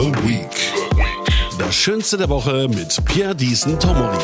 The Week. Das Schönste der Woche mit Pierre Diesen Tomori.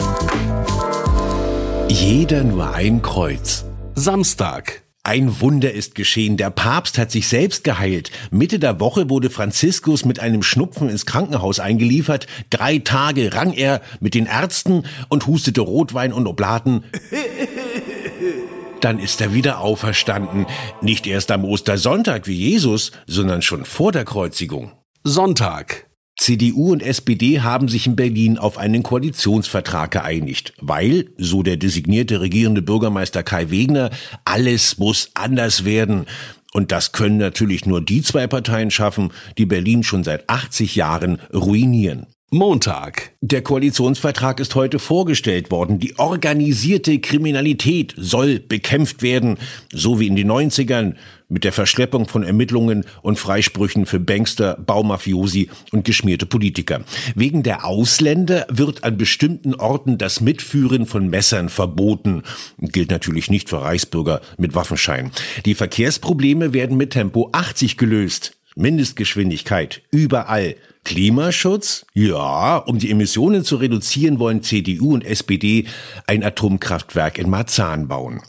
Jeder nur ein Kreuz. Samstag. Ein Wunder ist geschehen. Der Papst hat sich selbst geheilt. Mitte der Woche wurde Franziskus mit einem Schnupfen ins Krankenhaus eingeliefert. Drei Tage rang er mit den Ärzten und hustete Rotwein und Oblaten. Dann ist er wieder auferstanden. Nicht erst am Ostersonntag wie Jesus, sondern schon vor der Kreuzigung. Sonntag. CDU und SPD haben sich in Berlin auf einen Koalitionsvertrag geeinigt, weil, so der designierte regierende Bürgermeister Kai Wegner, alles muss anders werden. Und das können natürlich nur die zwei Parteien schaffen, die Berlin schon seit 80 Jahren ruinieren. Montag. Der Koalitionsvertrag ist heute vorgestellt worden. Die organisierte Kriminalität soll bekämpft werden, so wie in den 90ern mit der Verschleppung von Ermittlungen und Freisprüchen für Bankster, Baumafiosi und geschmierte Politiker. Wegen der Ausländer wird an bestimmten Orten das Mitführen von Messern verboten. Gilt natürlich nicht für Reichsbürger mit Waffenschein. Die Verkehrsprobleme werden mit Tempo 80 gelöst. Mindestgeschwindigkeit überall. Klimaschutz? Ja, um die Emissionen zu reduzieren, wollen CDU und SPD ein Atomkraftwerk in Marzahn bauen.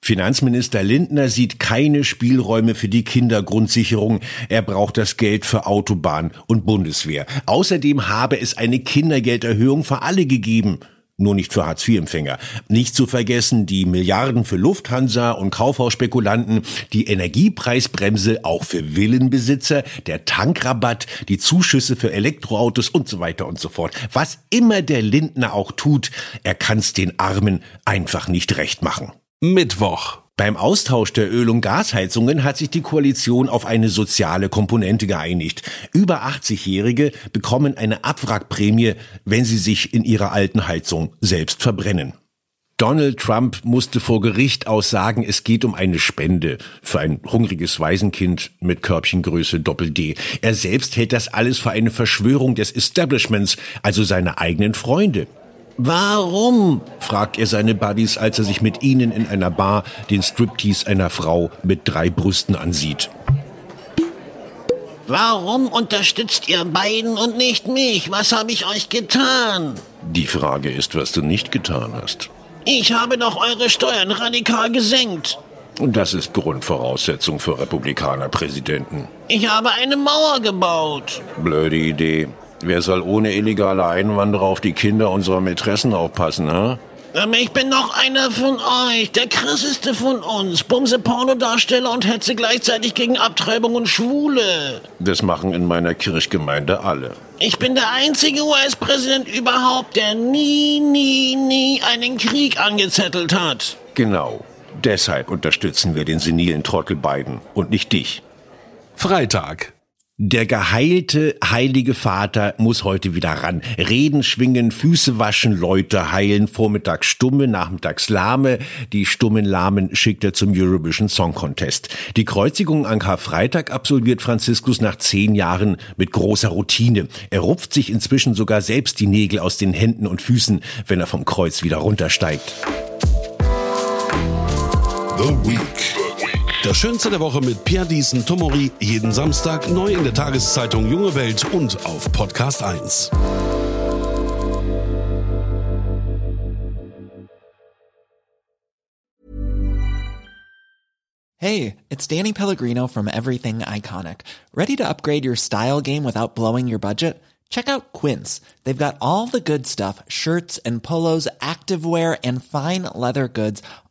Finanzminister Lindner sieht keine Spielräume für die Kindergrundsicherung. Er braucht das Geld für Autobahn und Bundeswehr. Außerdem habe es eine Kindergelderhöhung für alle gegeben nur nicht für Hartz-IV-Empfänger. Nicht zu vergessen die Milliarden für Lufthansa und Kaufhausspekulanten, die Energiepreisbremse auch für Villenbesitzer, der Tankrabatt, die Zuschüsse für Elektroautos und so weiter und so fort. Was immer der Lindner auch tut, er kann's den Armen einfach nicht recht machen. Mittwoch. Beim Austausch der Öl- und Gasheizungen hat sich die Koalition auf eine soziale Komponente geeinigt. Über 80-Jährige bekommen eine Abwrackprämie, wenn sie sich in ihrer alten Heizung selbst verbrennen. Donald Trump musste vor Gericht aussagen, es geht um eine Spende für ein hungriges Waisenkind mit Körbchengröße Doppel-D. Er selbst hält das alles für eine Verschwörung des Establishments, also seine eigenen Freunde. Warum? fragt er seine Buddies, als er sich mit ihnen in einer Bar den Striptease einer Frau mit drei Brüsten ansieht. Warum unterstützt ihr beiden und nicht mich? Was habe ich euch getan? Die Frage ist, was du nicht getan hast. Ich habe doch eure Steuern radikal gesenkt. Und das ist Grundvoraussetzung für Republikaner-Präsidenten. Ich habe eine Mauer gebaut. Blöde Idee. Wer soll ohne illegale Einwanderer auf die Kinder unserer Mätressen aufpassen, hä? Aber ich bin noch einer von euch, der krasseste von uns. Bumse Pornodarsteller und hetze gleichzeitig gegen Abtreibung und Schwule. Das machen in meiner Kirchgemeinde alle. Ich bin der einzige US-Präsident überhaupt, der nie, nie, nie einen Krieg angezettelt hat. Genau. Deshalb unterstützen wir den senilen Trottel Biden und nicht dich. Freitag. Der geheilte Heilige Vater muss heute wieder ran. Reden schwingen, Füße waschen, Leute heilen, vormittags stumme, nachmittags lahme. Die stummen Lahmen schickt er zum Eurovision Song Contest. Die Kreuzigung an Karfreitag absolviert Franziskus nach zehn Jahren mit großer Routine. Er rupft sich inzwischen sogar selbst die Nägel aus den Händen und Füßen, wenn er vom Kreuz wieder runtersteigt. The Week. Das Schönste der Woche mit Pierre Diesen Tomori. Jeden Samstag neu in der Tageszeitung Junge Welt und auf Podcast 1. Hey, it's Danny Pellegrino from Everything Iconic. Ready to upgrade your style game without blowing your budget? Check out Quince. They've got all the good stuff shirts and polos, activewear, and fine leather goods,